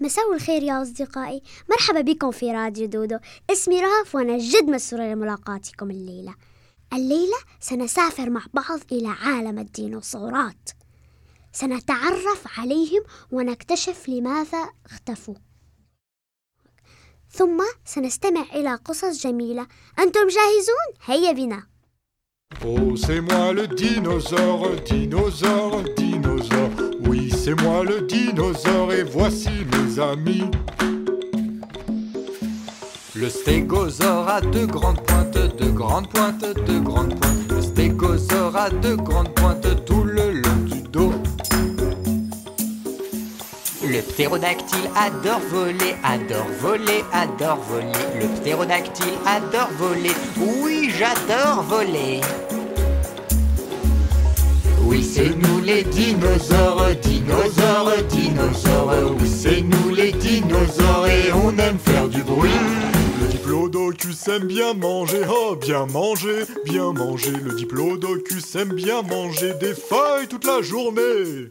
مساء الخير يا أصدقائي. مرحبا بكم في راديو دودو. اسمي رهف وأنا جد مسرورة لملاقاتكم الليلة. الليلة سنسافر مع بعض إلى عالم الديناصورات. سنتعرف عليهم ونكتشف لماذا اختفوا. ثم سنستمع إلى قصص جميلة. أنتم جاهزون؟ هيا بنا. Oh, c'est moi le dinosaure, dinosaure, dinosaure. C'est moi le dinosaure et voici mes amis. Le stégosaure a deux grandes pointes, deux grandes pointes, deux grandes pointes. Le stégosaure a deux grandes pointes tout le long du dos. Le ptérodactyle adore voler, adore voler, adore voler. Le ptérodactyle adore voler. Oui, j'adore voler. Oui, c'est nous les dinosaures, dinosaures, dinosaures. Oui, c'est nous les dinosaures et on aime faire du bruit. Le diplodocus aime bien manger, oh bien manger, bien manger. Le diplodocus aime bien manger des feuilles toute la journée.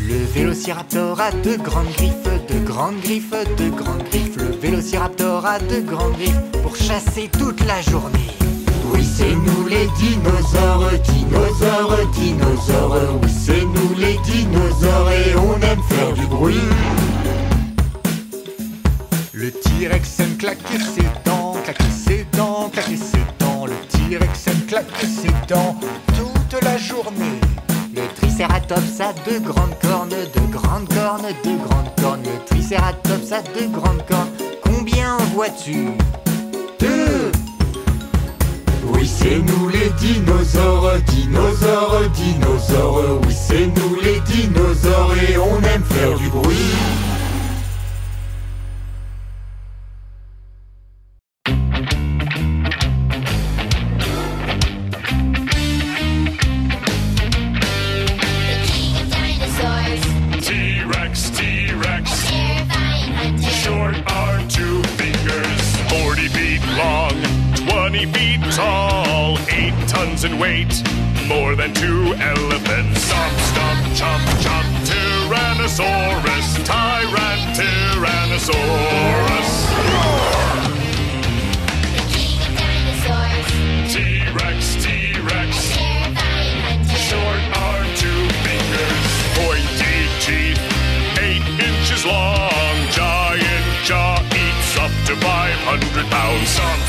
Le vélociraptor a de grandes griffes, de grandes griffes, de grandes griffes. Le vélociraptor a de grandes griffes pour chasser toute la journée. Oui, c'est nous les dinosaures, dinosaures, dinosaures. Oui, c'est nous les dinosaures et on aime faire du bruit. Le T-Rex aime claquer ses dents, claquer ses dents, claquer ses dents. Le T-Rex aime claquer ses dents toute la journée. Le Triceratops a deux grandes cornes, deux grandes cornes, deux grandes cornes. Le Triceratops a deux grandes cornes. Combien en vois-tu? Deux Oui, c'est nous les dinosaures, dinosaures, dinosaures. Oui, c'est nous les dinosaures et on aime faire du bruit. Weight, more than two elephants. Stomp, stomp, chomp, chomp. Tyrannosaurus, Tyran, Tyrannosaurus. T-Rex, T-Rex. Short arm, two fingers. Pointy teeth, eight inches long. Giant jaw eats up to 500 pounds. Chomp,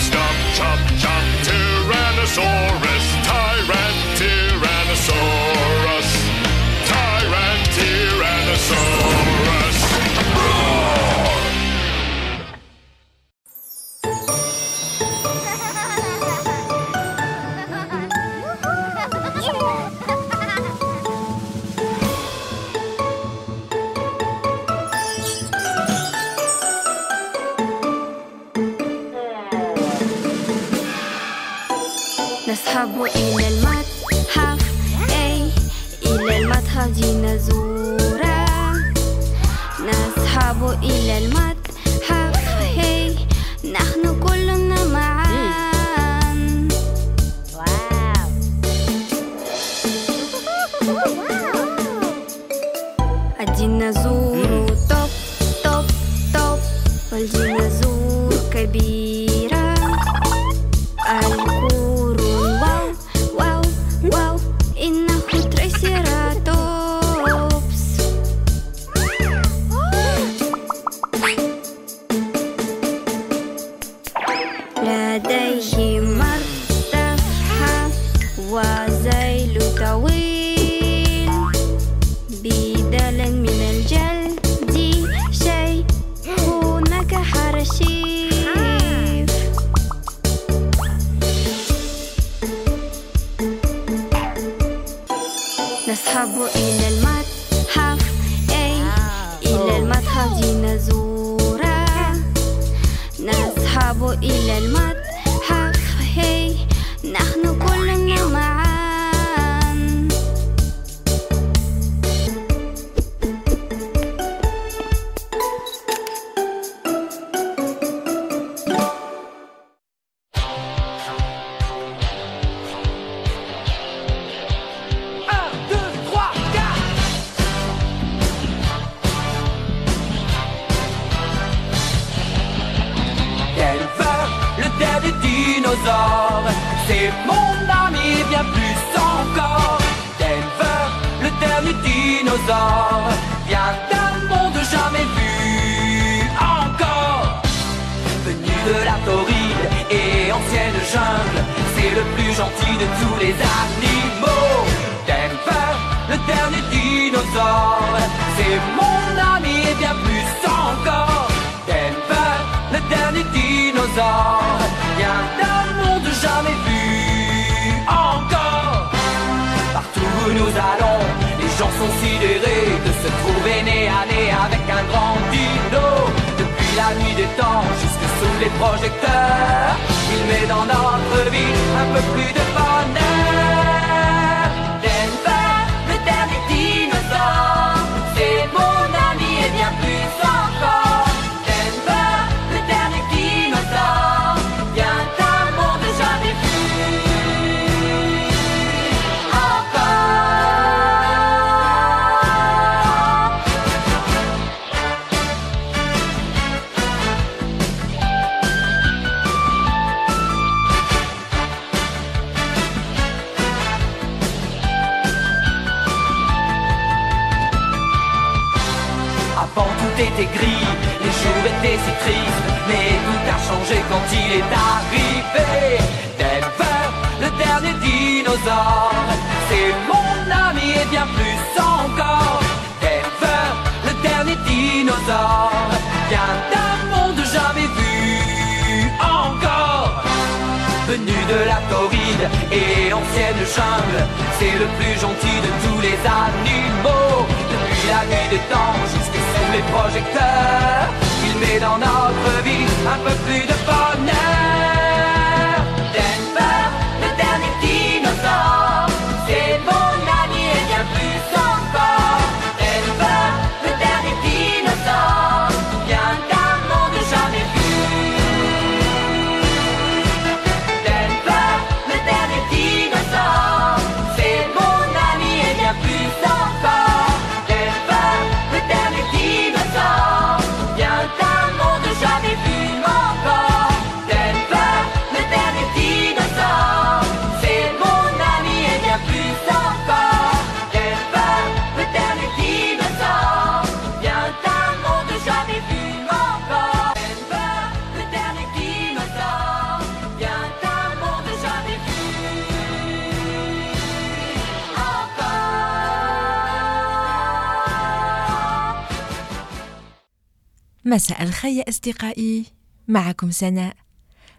مساء الخير أصدقائي. معكم سناء.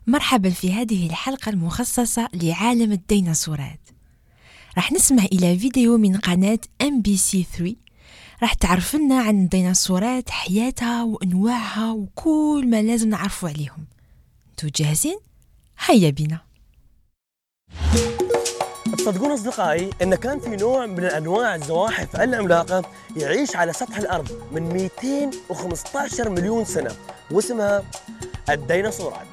مرحبا في هذه الحلقة المخصصة لعالم الديناصورات. راح نسمع إلى فيديو من قناة MBC3 راح تعرفلنا عن الديناصورات حياتها وأنواعها وكل ما لازم نعرفه عليهم. انتو جاهزين؟ هيا بنا. صدقون أصدقائي إن كان في نوع من أنواع الزواحف العملاقة يعيش على سطح الأرض من 215 مليون سنة واسمها الديناصورات.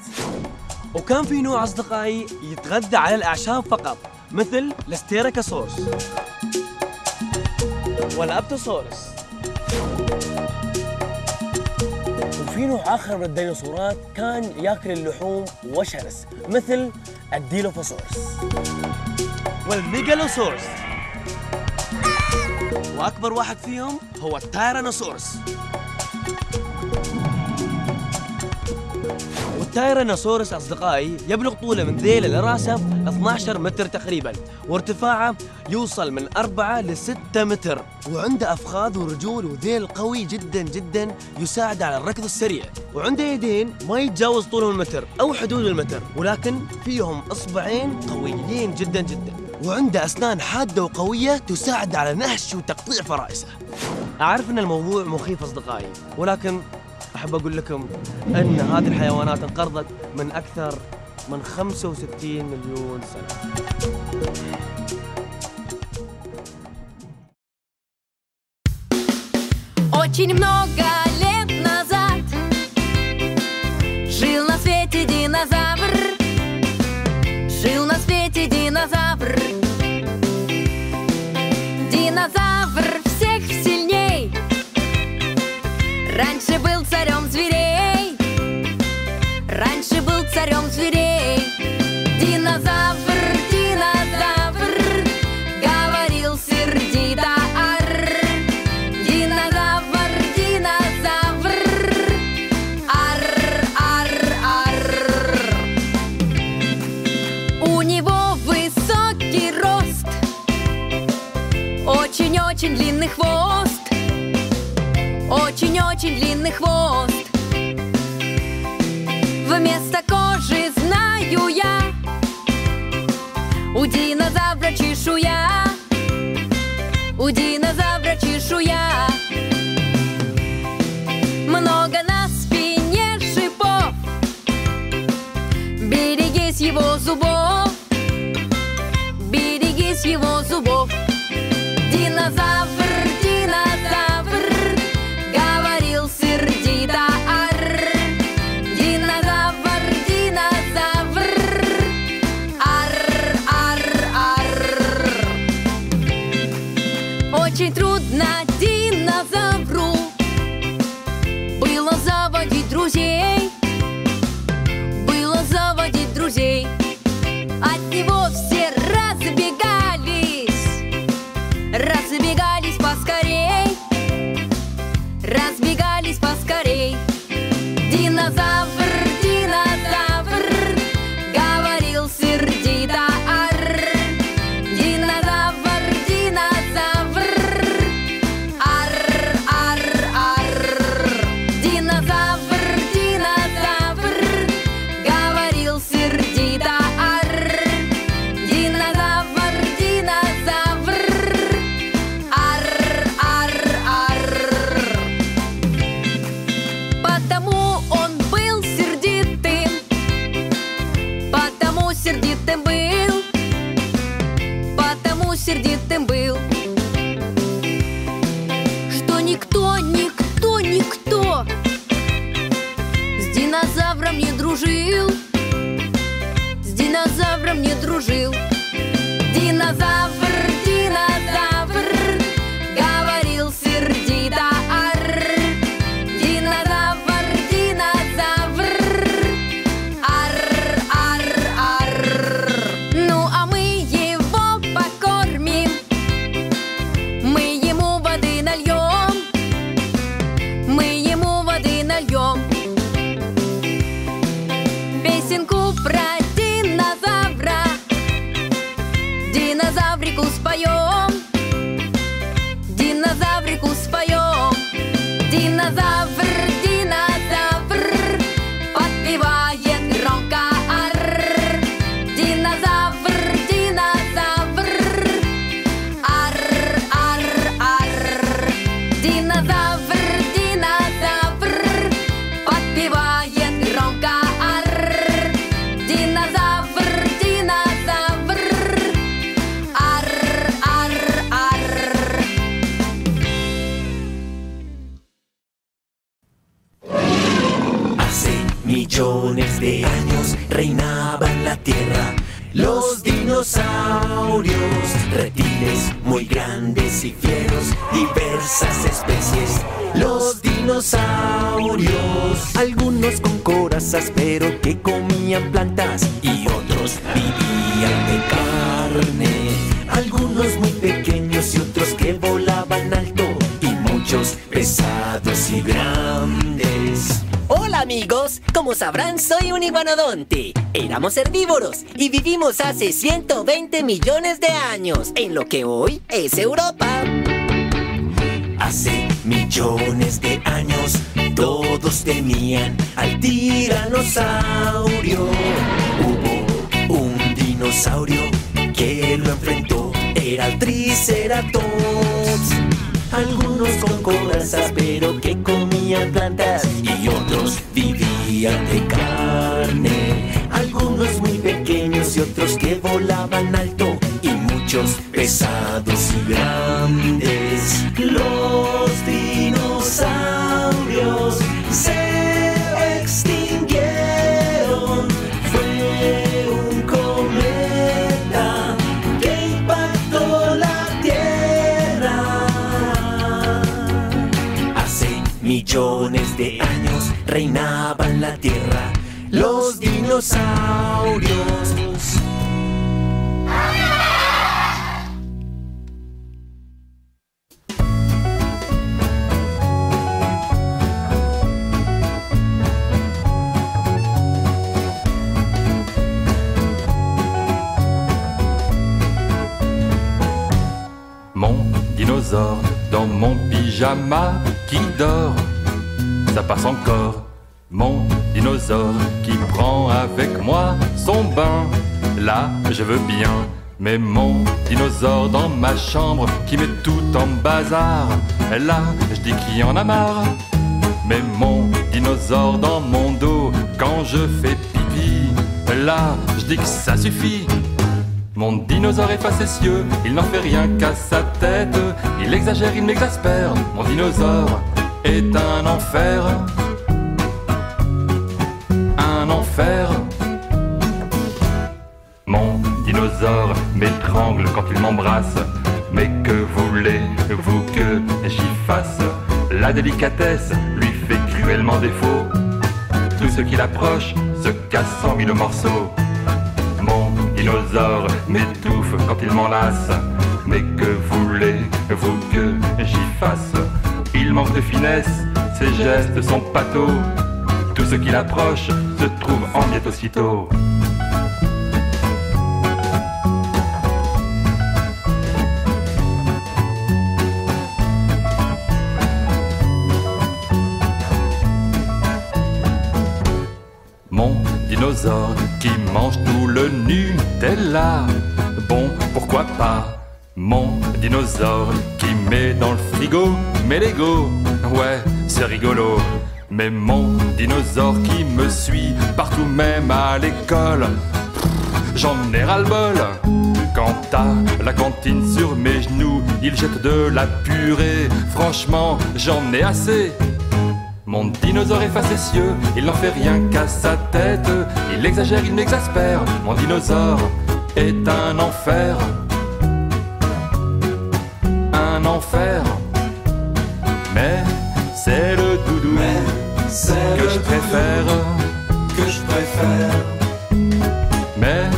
وكان في نوع أصدقائي يتغذى على الأعشاب فقط مثل الاستيركاسورس والابتوسورس. وفي نوع آخر من الديناصورات كان ياكل اللحوم وشرس مثل الديلوفوسورس. والميجالوسورس. وأكبر واحد فيهم هو التايرانوسورس. والتايرانوسورس أصدقائي يبلغ طوله من ذيله لراسه 12 متر تقريبا وارتفاعه يوصل من 4 ل 6 متر. وعنده أفخاذ ورجول وذيل قوي جدا جدا يساعد على الركض السريع. وعنده يدين ما يتجاوز طولهم المتر أو حدود المتر ولكن فيهم إصبعين قويين جدا جدا. وعنده أسنان حادة وقوية تساعد على نهش وتقطيع فرائسه أعرف أن الموضوع مخيف أصدقائي ولكن أحب أقول لكم أن هذه الحيوانات انقرضت من أكثر من 65 مليون سنة Очень много царем зверей. Динозавр, динозавр Говорил сердито ар. Динозавр, динозавр Ар, ар, ар. У него высокий рост Очень-очень длинный хвост. Очень-очень длинный хвост чешуя У динозавра чешуя Много на спине шипов. Берегись его зубов. Берегись его зубов. Динозавр, Песенку про динозавра. Динозаврику споем. Динозаврику споем. Динозавр, que comían plantas y otros vivían de carne. Algunos muy pequeños y otros que volaban alto y muchos pesados y grandes. Hola amigos, como sabrán soy un iguanodonte. Éramos herbívoros y vivimos hace 120 millones de años en lo que hoy es Europa. Hace millones de años todos temían al tiranosaurio. Hubo un dinosaurio que lo enfrentó era el Triceratops. Algunos con corazas pero que comían plantas y otros vivían de carne. Algunos muy pequeños y otros que volaban alto y muchos pesados Mon dinosaure dans mon pyjama qui dort, ça passe encore. Qui prend avec moi son bain, là je veux bien. Mais mon dinosaure dans ma chambre qui met tout en bazar, là je dis qu'il en a marre. Mais mon dinosaure dans mon dos quand je fais pipi, là je dis que ça suffit. Mon dinosaure est facétieux, il n'en fait rien qu'à sa tête. Il exagère, il m'exaspère. Mon dinosaure est un enfer. Mon dinosaure m'étrangle quand il m'embrasse. Mais que voulez-vous que j'y fasse? La délicatesse lui fait cruellement défaut. Tout ce qui l'approche se casse en mille morceaux. Mon dinosaure m'étouffe quand il m'enlace. Mais que voulez-vous que j'y fasse? Il manque de finesse, ses gestes sont pâteaux. Ce qui l'approche se trouve en miettes aussitôt. Mon dinosaure qui mange tout le Nutella. Bon, pourquoi pas? Mon dinosaure qui met dans le frigo mes Lego. Ouais, c'est rigolo. Mais mon dinosaure qui me suit partout, même à l'école. J'en ai ras-le-bol. Quant à la cantine sur mes genoux, il jette de la purée. Franchement, j'en ai assez. Mon dinosaure est facétieux, il n'en fait rien qu'à sa tête. Il exagère, il m'exaspère. Mon dinosaure est un enfer. Un enfer. Mais c'est le que je préfère. Que je préfère. Mais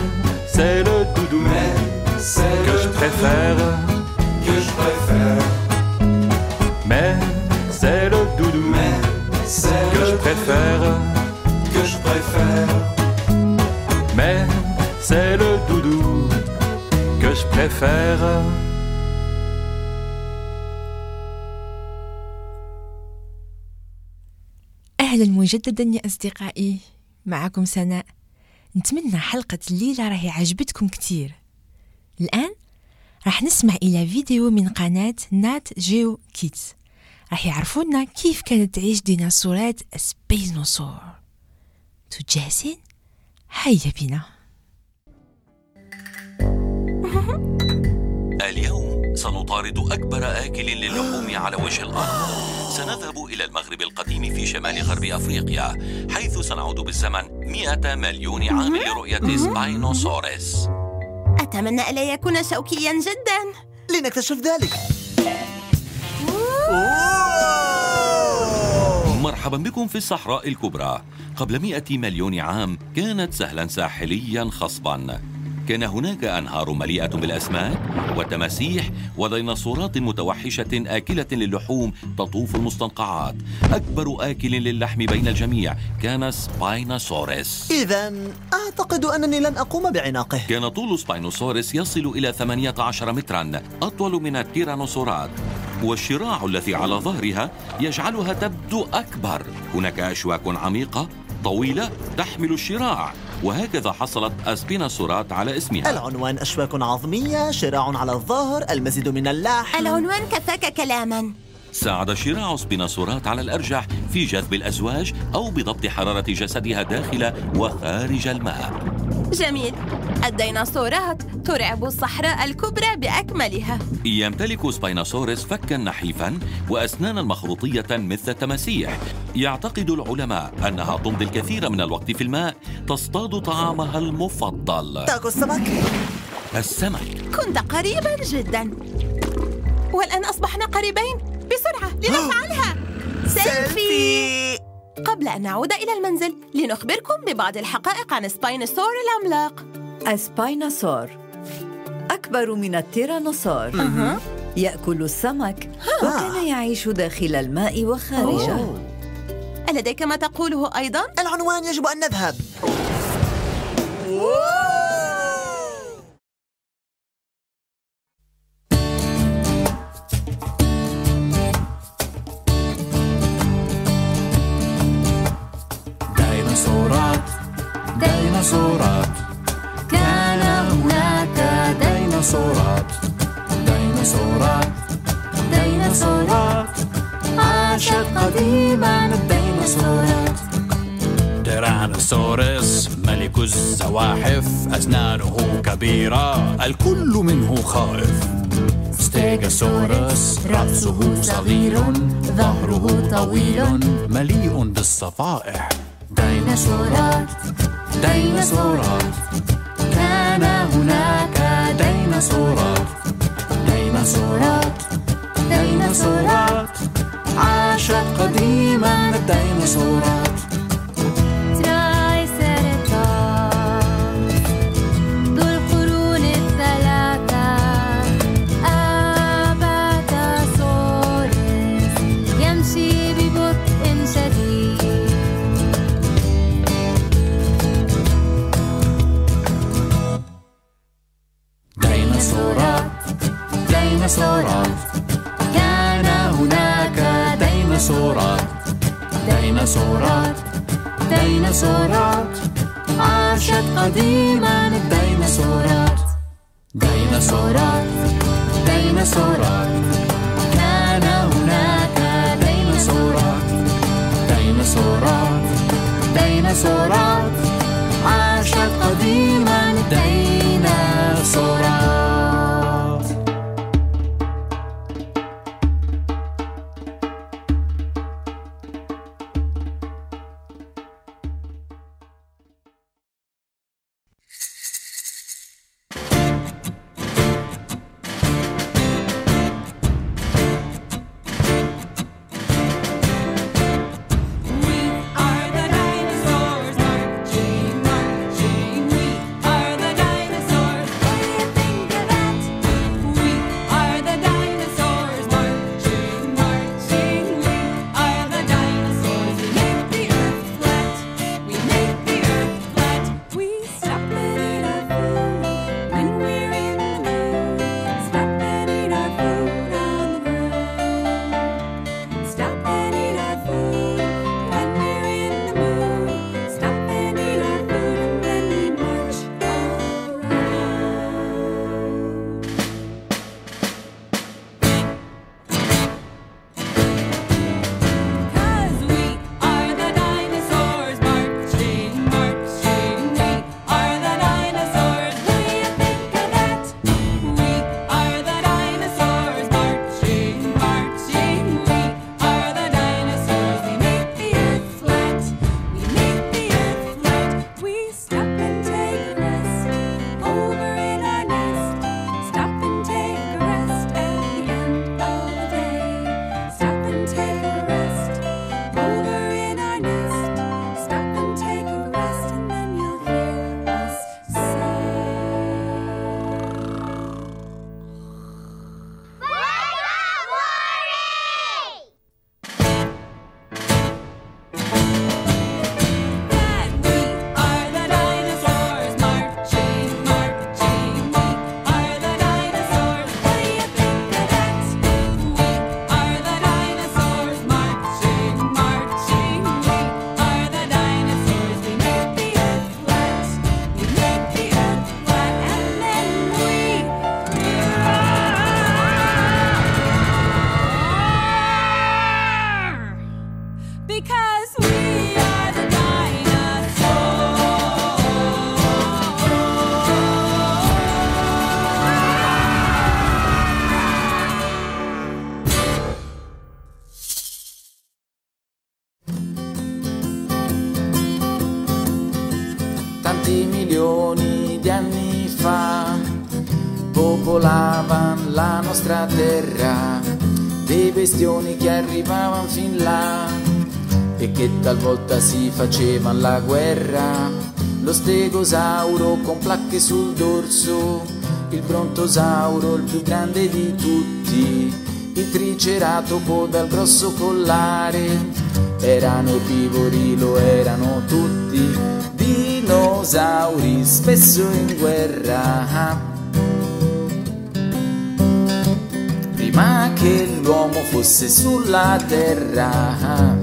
c'est le doudou que je préfère. Que je préfère. Mais c'est le doudou que je préfère. Que je préfère. Mais c'est le doudou que je préfère. أهلا مجددا يا أصدقائي. معكم سناء. نتمنى حلقة الليلة راهي عجبتكم كتير. الآن راح نسمع إلى فيديو من قناة Nat Geo Kids. راح يعرفونا كيف كانت تعيش ديناصورات سبينوسور. تو جاهزين؟ هيا بينا سنطارد أكبر آكل للحوم على وجه الأرض. سنذهب إلى المغرب القديم في شمال غرب أفريقيا حيث سنعود بالزمن مئة مليون عام لرؤية سباينوسوريس أتمنى ألا يكون شوكيا جدا. لنكتشف ذلك. مرحبا بكم في الصحراء الكبرى. قبل مئة مليون عام كانت سهلا ساحليا خصبا. كان هناك أنهار مليئة بالأسماك والتماسيح وديناصورات متوحشة آكلة للحوم تطوف المستنقعات. أكبر آكل للحم بين الجميع كان سباينوسوريس. إذا أعتقد أنني لن أقوم بعناقه. كان طول سباينوسوريس يصل إلى 18 مترا أطول من التيرانوسورات. والشراع الذي على ظهرها يجعلها تبدو أكبر. هناك أشواك عميقة طويلة تحمل الشراع. وهكذا حصلت أسبيناسورات على اسمها. العنوان أشواك عظمية شراع على الظهر المزيد من اللحم العنوان كفاك كلاما. ساعد شراع سبيناسورات على الأرجح في جذب الأزواج أو بضبط حرارة جسدها داخل وخارج الماء. جميل. الديناصورات ترعب الصحراء الكبرى بأكملها. يمتلك سبيناسورس فكا نحيفا وأسنانا مخروطية مثل التماسيح. يعتقد العلماء أنها تمضي الكثير من الوقت في الماء تصطاد طعامها المفضل. تاكل السمك. السمك. كنت قريبا جدا. والآن أصبحنا قريبين. بسرعة لنفعلها. سيلفي قبل أن نعود إلى المنزل لنخبركم ببعض الحقائق عن سباينوسور العملاق. السباينوسور. أكبر من التيرانوسور. يأكل السمك وكان يعيش داخل الماء وخارجه. أوه. ألديك ما تقوله أيضا؟ العنوان يجب أن نذهب. ديناصورات ديناصورات ديناصورات ديناصورات. عاشت قديما الديناصورات. تيرانوسورس ملك الزواحف أسنانه كبيرة الكل منه خائف. ستيغاسورس رأسه صغير ظهره طويل مليء بالصفائح. ديناصورات ديناصورات. كان هناك ديناصورات ديناصورات ديناصورات عاشت قديما الديناصورات di anni fa popolavano la nostra terra dei bestioni che arrivavano fin là e che talvolta si facevano la guerra. Lo stegosauro con placche sul dorso il brontosauro il più grande di tutti il triceratopo dal grosso collare erano erbivori, lo erano tutti, dinosauri spesso in guerra. Prima che l'uomo fosse sulla terra.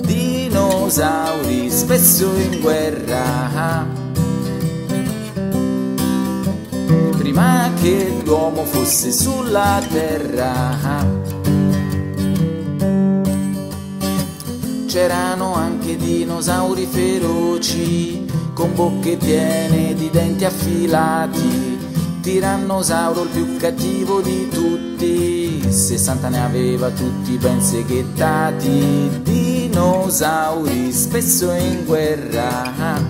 Dinosauri spesso in guerra. Prima che l'uomo fosse sulla terra. C'erano anche dinosauri feroci, con bocche piene di denti affilati. Tirannosauro il più cattivo di tutti, 60 ne aveva tutti ben seghettati. Dinosauri spesso in guerra.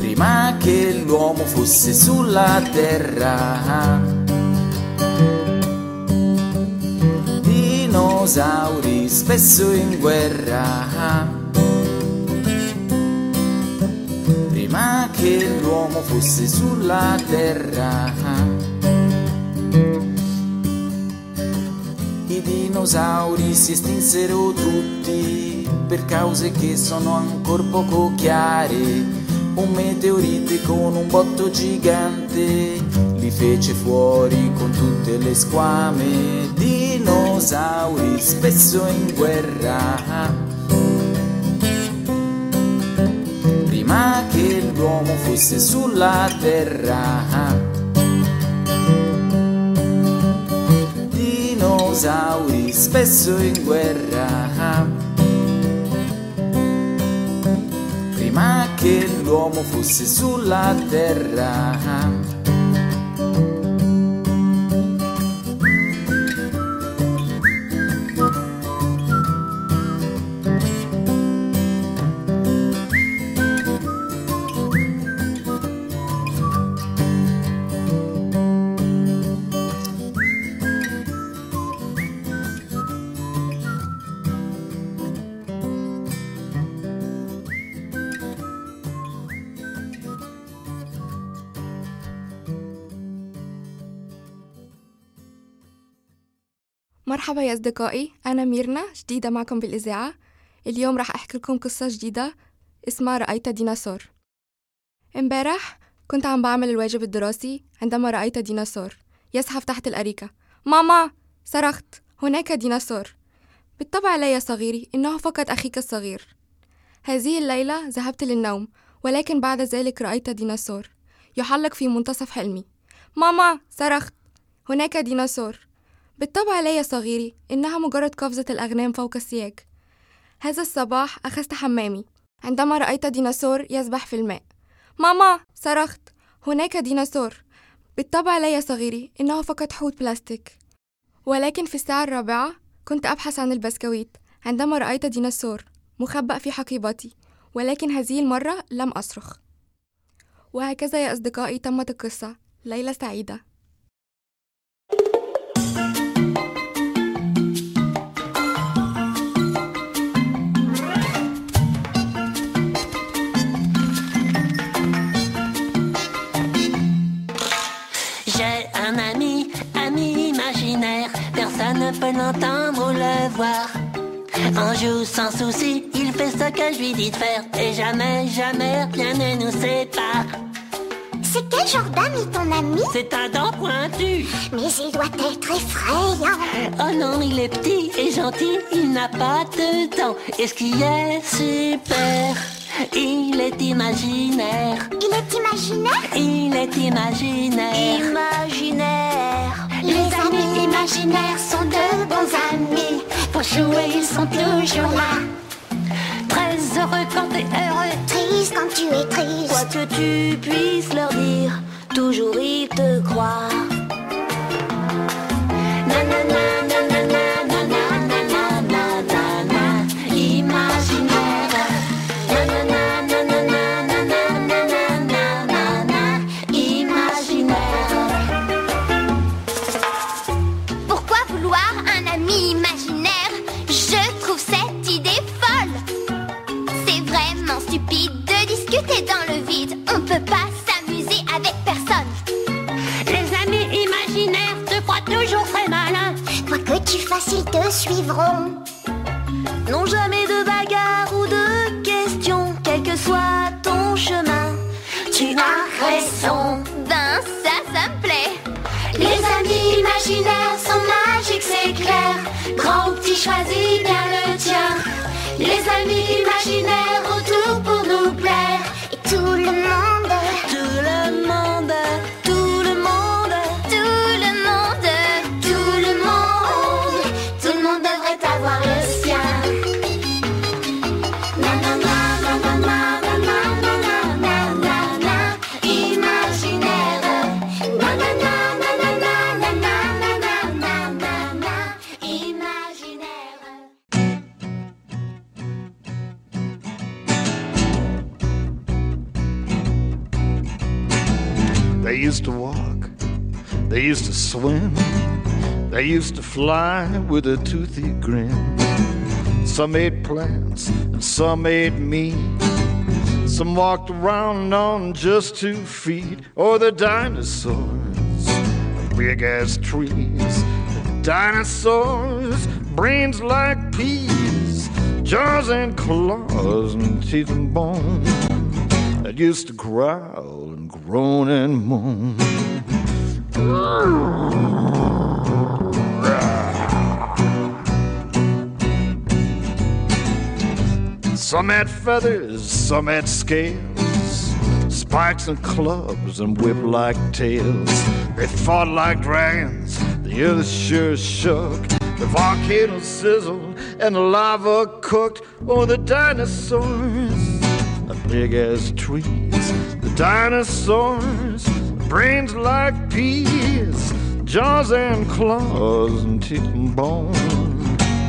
Prima che l'uomo fosse sulla terra. Dinosauri spesso in guerra. Prima che l'uomo fosse sulla terra. I dinosauri si estinsero tutti per cause che sono ancora poco chiare. Un meteorite con un botto gigante li fece fuori con tutte le squame. Dinosauri spesso in guerra. Prima che l'uomo fosse sulla terra. Dinosauri spesso in guerra. Prima che l'uomo fosse sulla terra. مرحبا يا أصدقائي أنا ميرنا جديدة معكم بالإذاعة. اليوم راح أحكي لكم قصة جديدة اسمها رأيت ديناصور. امبارح كنت عم بعمل الواجب الدراسي عندما رأيت ديناصور يزحف تحت الأريكة. ماما صرخت هناك ديناصور. بالطبع لا يا صغيري إنه فقط أخيك الصغير. هذه الليلة ذهبت للنوم ولكن بعد ذلك رأيت ديناصور يحلق في منتصف حلمي. ماما صرخت هناك ديناصور. بالطبع لا يا صغيري إنها مجرد قفزة الأغنام فوق السياج. هذا الصباح أخذت حمامي. عندما رأيت ديناصور يسبح في الماء. ماما صرخت. هناك ديناصور. بالطبع لا يا صغيري إنه فقط حوت بلاستيك. ولكن في الساعة الرابعة كنت أبحث عن البسكويت. عندما رأيت ديناصور مخبأ في حقيبتي ولكن هذه المرة لم أصرخ. وهكذا يا أصدقائي تمت القصة. ليلة سعيدة. Ne peut l'entendre ou le voir. Un jour sans souci, il fait ce que je lui dis de faire. Et jamais, jamais, rien ne nous sépare. C'est quel genre d'ami ton ami? C'est un dent pointu. Mais il doit être effrayant. Oh non, il est petit et gentil, il n'a pas de dents. Et ce qui est super, il est imaginaire. Il est imaginaire? Il est imaginaire. Imaginaire. Amis imaginaires sont de bons amis. Pour jouer, ils sont toujours là. Très heureux quand t'es heureux. Triste quand tu es triste. Quoi que tu puisses leur dire, toujours ils te croient. Used to fly with a toothy grin. Some ate plants and some ate meat. Some walked around on just two feet. Or the dinosaurs, big as trees. Dinosaurs, brains like peas, jaws and claws and teeth and bone that used to growl and groan and moan. Some had feathers, some had scales, spikes and clubs and whip-like tails. They fought like dragons, the earth sure shook. The volcano sizzled and the lava cooked. Oh, the dinosaurs, the big as trees. The dinosaurs, brains like peas, jaws and claws and teeth and bone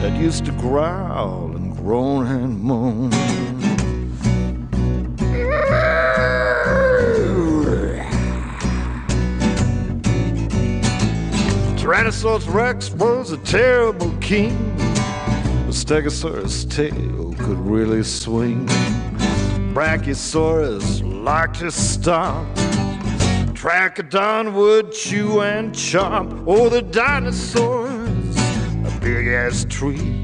that used to growl groan and moan. Tyrannosaurus Rex was a terrible king. The Stegosaurus tail could really swing. Brachiosaurus liked to stomp. Trachodon would chew and chomp. Oh, the dinosaurs, a big ass trees.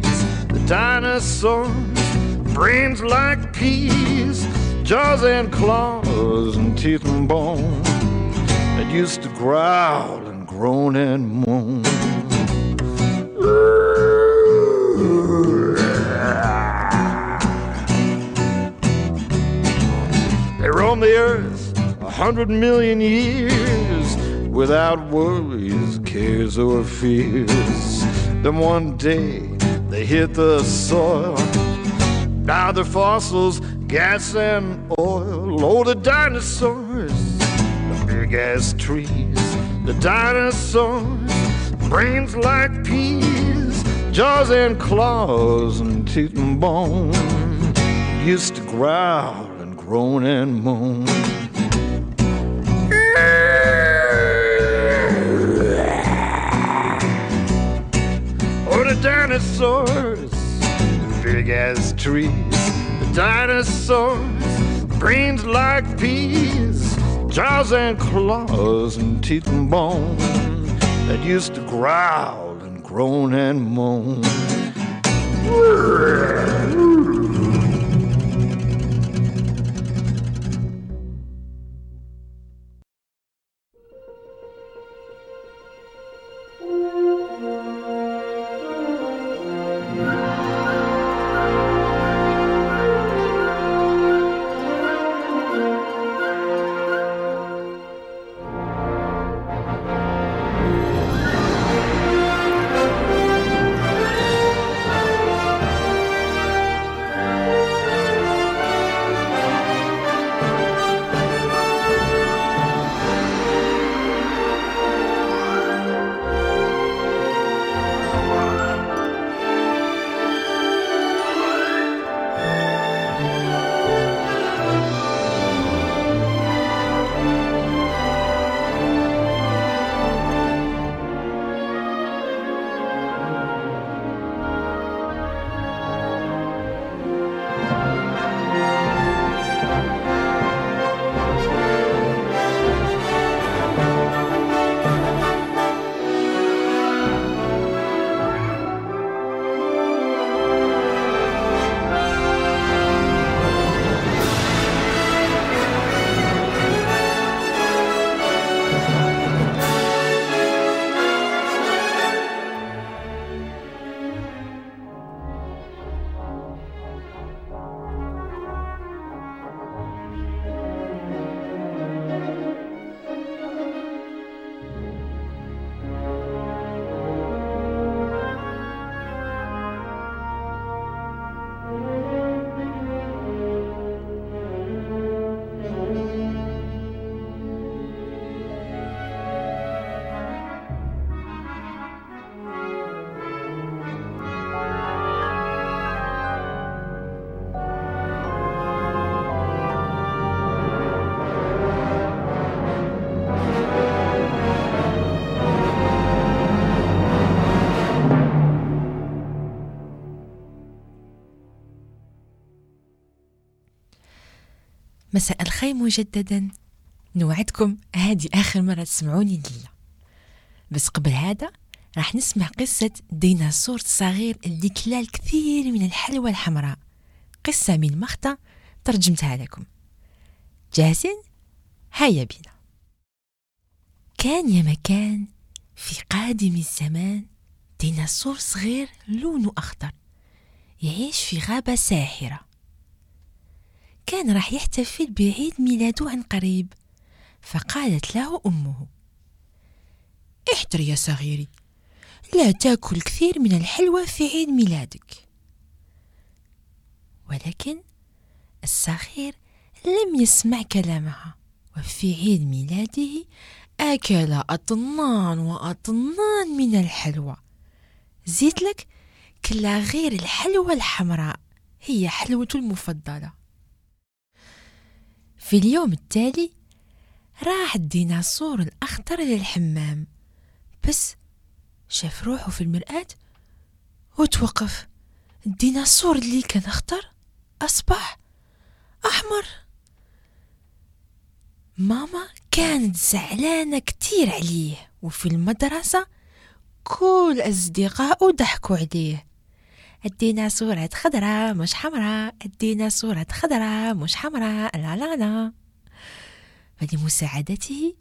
The dinosaurs, brains like peas, jaws and claws and teeth and bone that used to growl and groan and moan. They roamed the earth a hundred million years without worries, cares, or fears. Then one day they hit the soil. Now they're fossils, gas and oil. Oh, the dinosaurs, the big ass trees. The dinosaurs, brains like peas, jaws and claws and teeth and bone. Used to growl and groan and moan. Dinosaurs, big as trees. The dinosaurs, brains like peas, jaws and claws and teeth and bone that used to growl and groan and moan. مساء الخير مجددا. نوعدكم هذه آخر مرة تسمعوني الليلة بس قبل هذا راح نسمع قصة ديناصور صغير اللي كلا الكثير من الحلوى الحمراء. قصة من مخطة ترجمتها لكم. جاهزين؟ هيا بينا. كان يا مكان في قادم الزمان ديناصور صغير لونه أخضر يعيش في غابة ساحرة. كان راح يحتفل بعيد ميلاده عن قريب فقالت له أمه احضر يا صغيري لا تأكل كثير من الحلوى في عيد ميلادك. ولكن الصغير لم يسمع كلامها وفي عيد ميلاده أكل أطنان وأطنان من الحلوى. زيد لك كلا غير الحلوى الحمراء هي حلوته المفضلة. في اليوم التالي راح الديناصور الأخضر للحمام بس شاف روحه في المرآة وتوقف. الديناصور اللي كان أخضر أصبح أحمر. ماما كانت زعلانة كتير عليه وفي المدرسة كل أصدقائه ضحكوا عليه. الديناصورات خضراء مش حمراء. الديناصورات خضراء مش حمراء. لا لا لا. فلمساعدته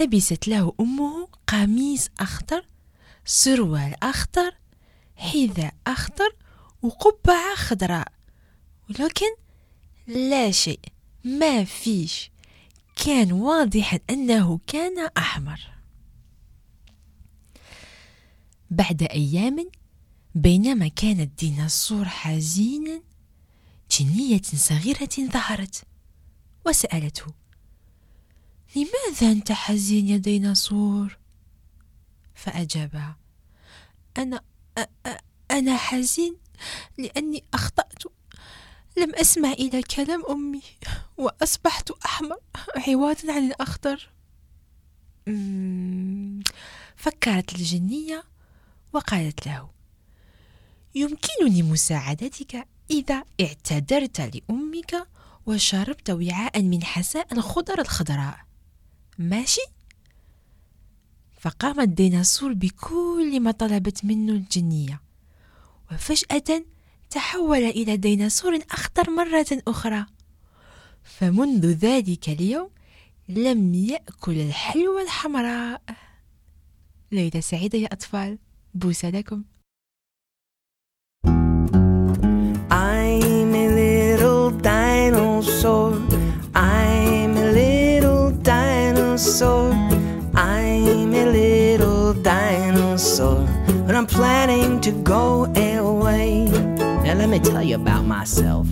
لبست له أمه قميص أخضر سروال أخضر حذاء أخضر وقبعة خضراء. ولكن لا شيء ما فيش. كان واضحا أنه كان أحمر. بعد أيام بينما كان الديناصور حزينا جنية صغيرة ظهرت وسألته لماذا أنت حزين يا ديناصور؟ فأجابها أنا أنا حزين لأني أخطأت لم أسمع إلى كلام أمي وأصبحت أحمر عوضا عن الأخضر مم، فكرت الجنية وقالت له يمكنني مساعدتك إذا اعتذرت لأمك وشربت وعاء من حساء الخضر الخضراء. ماشي؟ فقام الديناصور بكل ما طلبت منه الجنية وفجأة تحول إلى ديناصور أخضر مرة أخرى. فمنذ ذلك اليوم لم يأكل الحلوى الحمراء ليلة سعيدة يا أطفال بوسة لكم dinosaur. I'm a little dinosaur. But I'm planning to go away. Now, let me tell you about myself.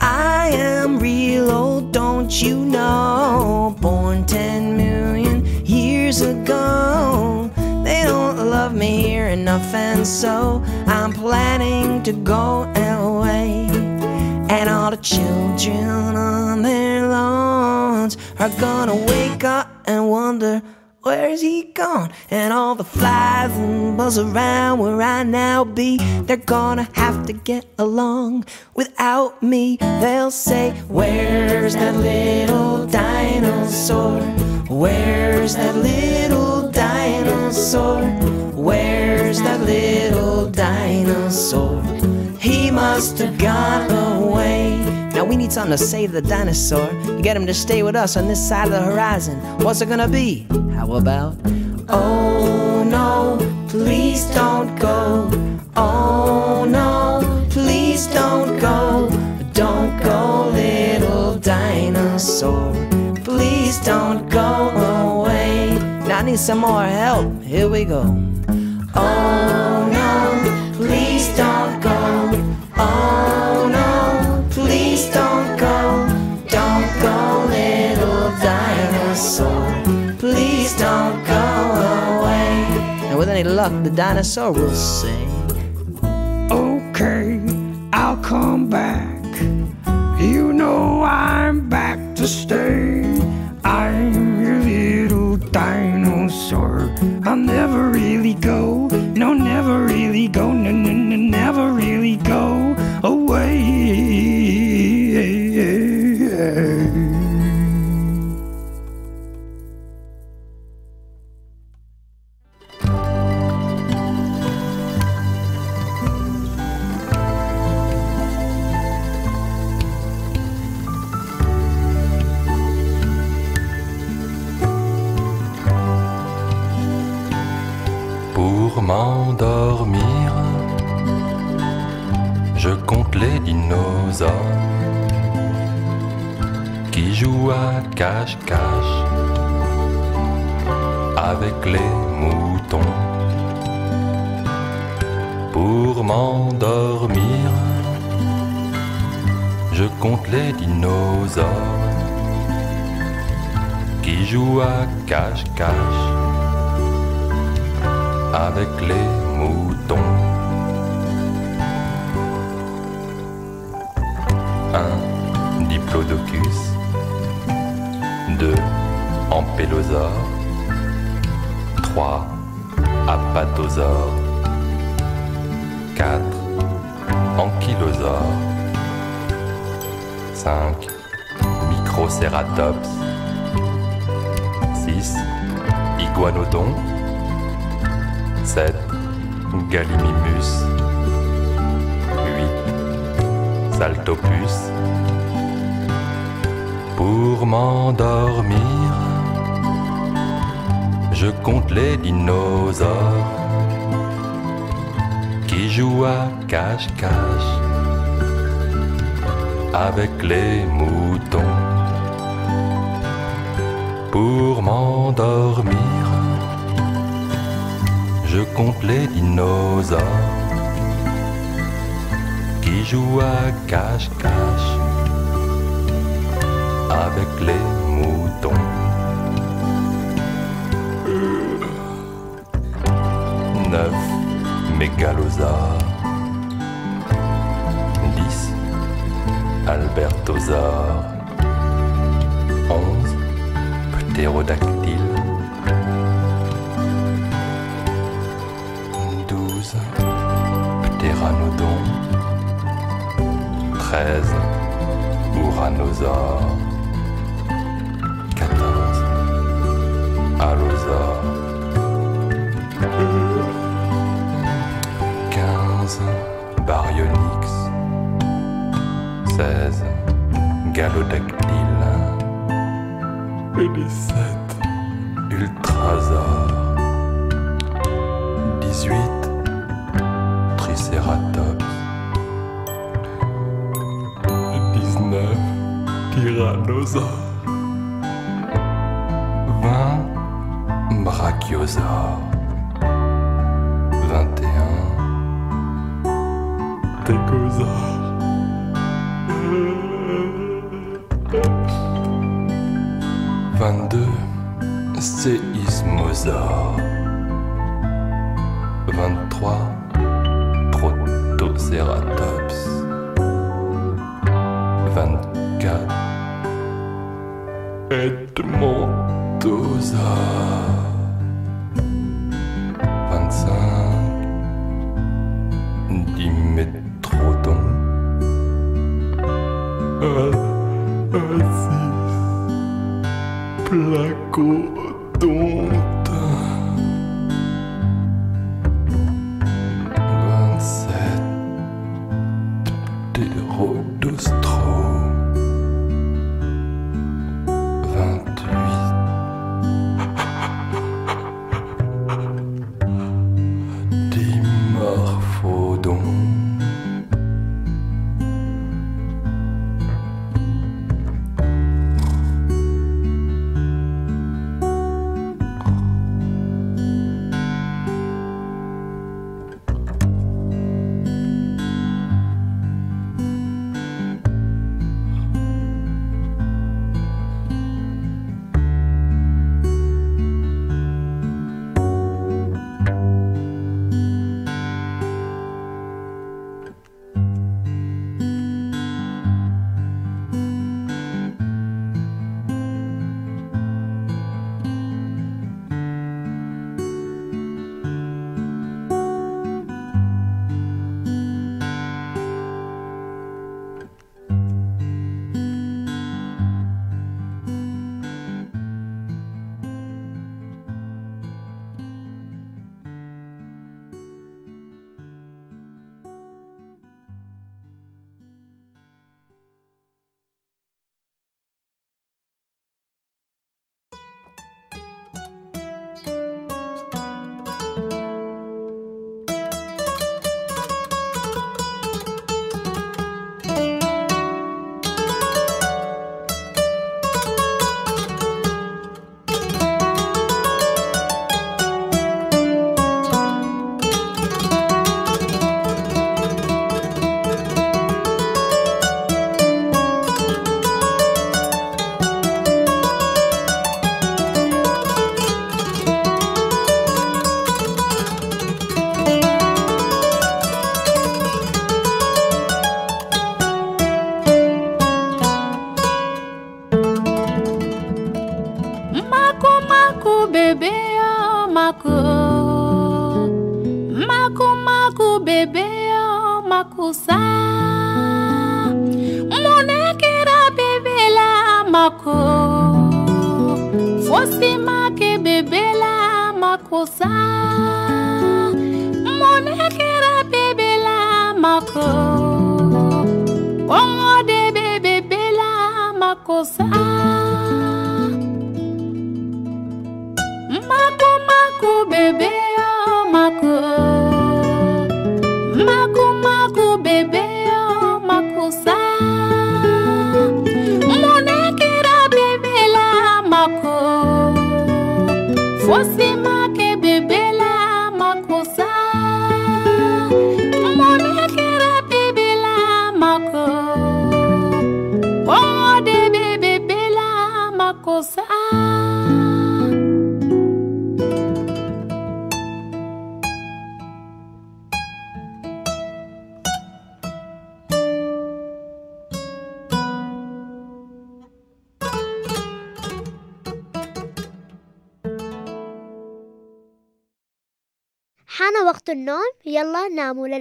I am real old, don't you know? Born 10 million years ago. They don't love me here enough, and so I'm planning to go away. And all the children on their lawns are gonna wake up and wonder, where's he gone? And all the flies and buzz around where I now be, they're gonna have to get along without me. They'll say, Where's that little dinosaur? Where's that little dinosaur? Where's that little dinosaur? He must have gone we need something to save the dinosaur. To get him to stay with us on this side of the horizon. What's it gonna be? How about? Oh no, please don't go. Oh no, please don't go. Don't go, little dinosaur. Please don't go away. Now I need some more help. Here we go. Oh no, The dinosaur will say, Okay, I'll come back. You know I'm back to stay. I'm your little dinosaur. I'll never really go. No, never really go. No, no, no, never really m'endormir, je compte les dinosaures qui jouent à cache-cache avec les moutons. Pour m'endormir, je compte les dinosaures qui jouent à cache-cache avec les moutons. Un diplodocus, deux ampélosaures, trois apatosaures, quatre ankylosaures, cinq microcératops, six iguanodons, 7. Gallimimus 8. Saltopus Pour m'endormir, je compte les dinosaures qui jouent à cache-cache avec les moutons. Pour m'endormir, je compte les dinosaures qui jouent à cache-cache avec les moutons. Neuf mégalosaures, dix albertosaures, onze ptérodactyles. 12, Pteranodon, 13, Uranosaur, 14, Allosaur, 15, Baryonyx, 16, Galodactyle, 17, Ultrasaur. Tyrannosaures 20 Brachiosaures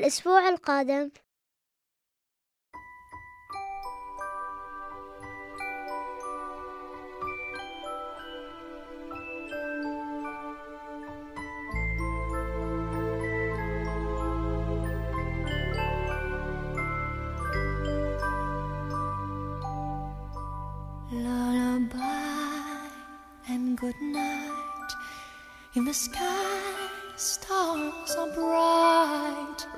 ناموا للأسبوع القادم good night. In the sky, stars are bright.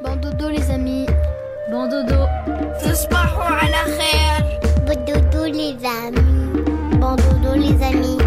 Bon dodo les amis. Bon dodo. Bon dodo les amis. Bon dodo les amis.